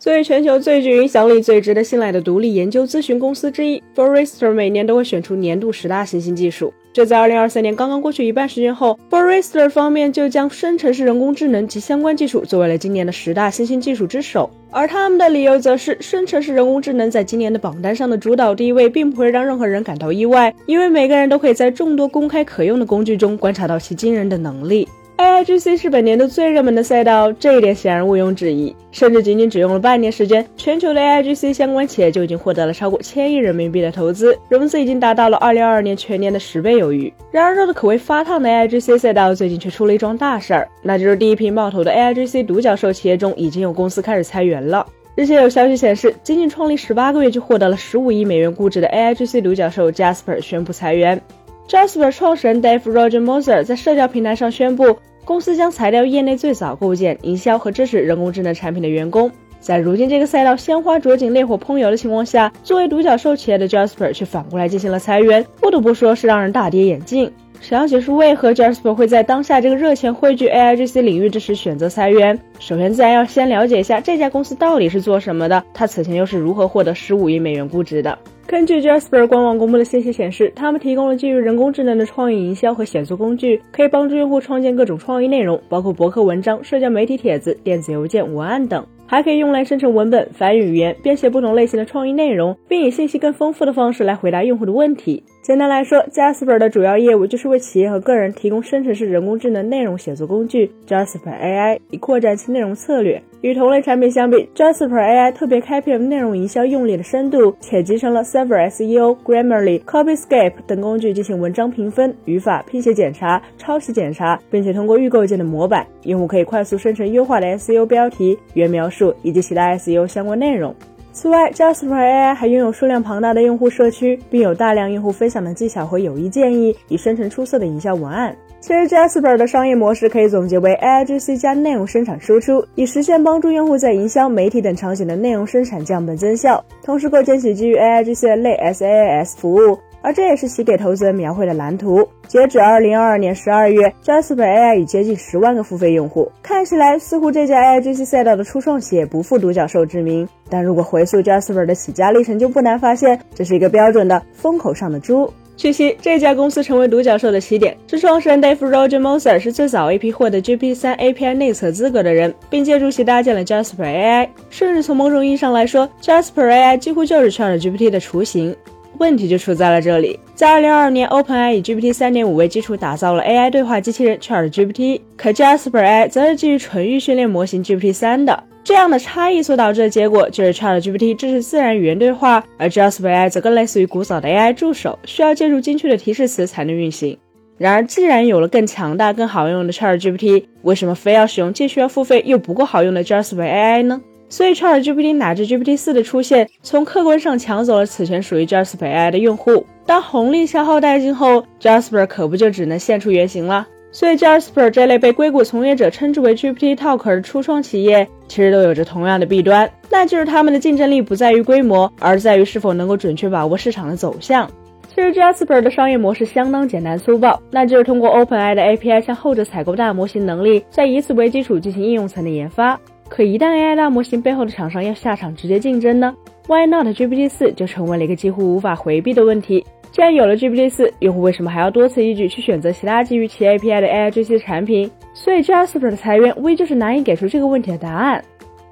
作为全球最具影响力、最值得信赖的独立研究咨询公司之一，Forrester 每年都会选出年度十大新兴技术。这在2023年刚刚过去一半时间后，Forrester 方面就将生成式人工智能及相关技术作为了今年的十大新兴技术之首。而他们的理由则是，生成式人工智能在今年的榜单上的主导地位，并不会让任何人感到意外，因为每个人都可以在众多公开可用的工具中观察到其惊人的能力。AIGC 是本年度最热门的赛道，这一点显然毋庸置疑。甚至仅仅只用了半年时间，全球的 AIGC 相关企业就已经获得了超过千亿人民币的投资，融资已经达到了2022年全年的十倍有余。然而，热得可谓发烫的 AIGC 赛道最近却出了一桩大事儿，那就是第一批冒头的 AIGC 独角兽企业中，已经有公司开始裁员了。日前有消息显示，仅仅创立十八个月就获得了十五亿美元估值的 AIGC 独角兽 Jasper 宣布裁员。Jasper 创始人 Dave Roger Moser 在社交平台上宣布。公司将裁掉业内最早构建、营销和支持人工智能产品的员工。在如今这个赛道鲜花着锦、烈火烹油的情况下，作为独角兽企业的 Jasper 却反过来进行了裁员，不得不说是让人大跌眼镜。想要解释为何 Jasper 会在当下这个热钱汇聚 AIGC 领域之时选择裁员，首先自然要先了解一下这家公司到底是做什么的，它此前又是如何获得十五亿美元估值的。根据 Jasper 官网公布的信息显示，他们提供了基于人工智能的创意营销和写作工具，可以帮助用户创建各种创意内容，包括博客文章、社交媒体帖子、电子邮件、文案等。还可以用来生成文本、翻译语言、编写不同类型的创意内容，并以信息更丰富的方式来回答用户的问题。简单来说，Jasper 的主要业务就是为企业和个人提供生成式人工智能内容写作工具 Jasper AI，以扩展其内容策略。与同类产品相比，Jasper AI 特别开辟了内容营销用力的深度，且集成了 Server SEO、Grammarly、Copyscape 等工具进行文章评分、语法、拼写检查、抄袭检查，并且通过预构建的模板，用户可以快速生成优化的 SEO 标题、原描述。以及其他 SEO 相关内容。此外，Jasper AI 还拥有数量庞大的用户社区，并有大量用户分享的技巧和有益建议，以生成出色的营销文案。其实，Jasper 的商业模式可以总结为 AIGC 加内容生产输出，以实现帮助用户在营销、媒体等场景的内容生产降本增效，同时构建起基于 AIGC 的类 SaaS 服务。而这也是其给投资人描绘的蓝图。截止二零二二年十二月，Jasper AI 已接近十万个付费用户。看起来似乎这家 AIGC 赛道的初创企业不负独角兽之名。但如果回溯 Jasper 的起家历程，就不难发现，这是一个标准的风口上的猪。据悉，这家公司成为独角兽的起点是创始人 Dave Roger Moser 是最早一批获得 GPT-3 API 内测资格的人，并借助其搭建了 Jasper AI。甚至从某种意义上来说，Jasper AI 几乎就是 ChatGPT 的雏形。问题就出在了这里，在二零二二年，OpenAI 以 GPT 三点五为基础打造了 AI 对话机器人 ChatGPT，可 Jasper AI 则是基于纯预训练模型 GPT 三的。这样的差异所导致的结果就是 ChatGPT 支持自然语言对话，而 Jasper AI 则更类似于古早的 AI 助手，需要借助精确的提示词才能运行。然而，既然有了更强大、更好用的 ChatGPT，为什么非要使用既需要付费又不够好用的 Jasper AI 呢？所以，ChatGPT 乃至 GPT 四的出现，从客观上抢走了此前属于 Jasper AI 的用户。当红利消耗殆尽后，Jasper 可不就只能现出原形了？所以，Jasper 这类被硅谷从业者称之为 GPT Talker 的初创企业，其实都有着同样的弊端，那就是他们的竞争力不在于规模，而在于是否能够准确把握市场的走向。其实，Jasper 的商业模式相当简单粗暴，那就是通过 OpenAI 的 API 向后者采购大模型能力，再以此为基础进行应用层的研发。可一旦 AI 大模型背后的厂商要下场直接竞争呢？Why not GPT 四就成为了一个几乎无法回避的问题。既然有了 GPT 四，用户为什么还要多此一举去选择其他基于其 API 的 AI 这些产品？所以 Jasper 的裁员无疑就是难以给出这个问题的答案。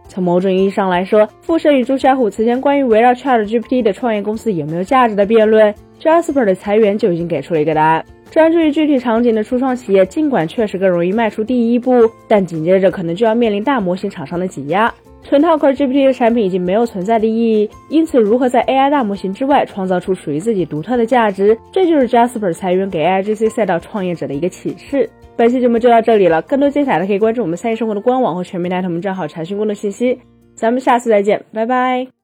从某种意义上来说，富盛与朱小虎此前关于围绕 ChatGPT 的创业公司有没有价值的辩论，Jasper 的裁员就已经给出了一个答案。专注于具体场景的初创企业，尽管确实更容易迈出第一步，但紧接着可能就要面临大模型厂商的挤压。纯套壳 GPT 的产品已经没有存在的意义，因此如何在 AI 大模型之外创造出属于自己独特的价值，这就是 Jasper 裁员给 AIGC 赛道创业者的一个启示。本期节目就到这里了，更多精彩的可以关注我们三一生活的官网或全民大同账号查询更多信息。咱们下次再见，拜拜。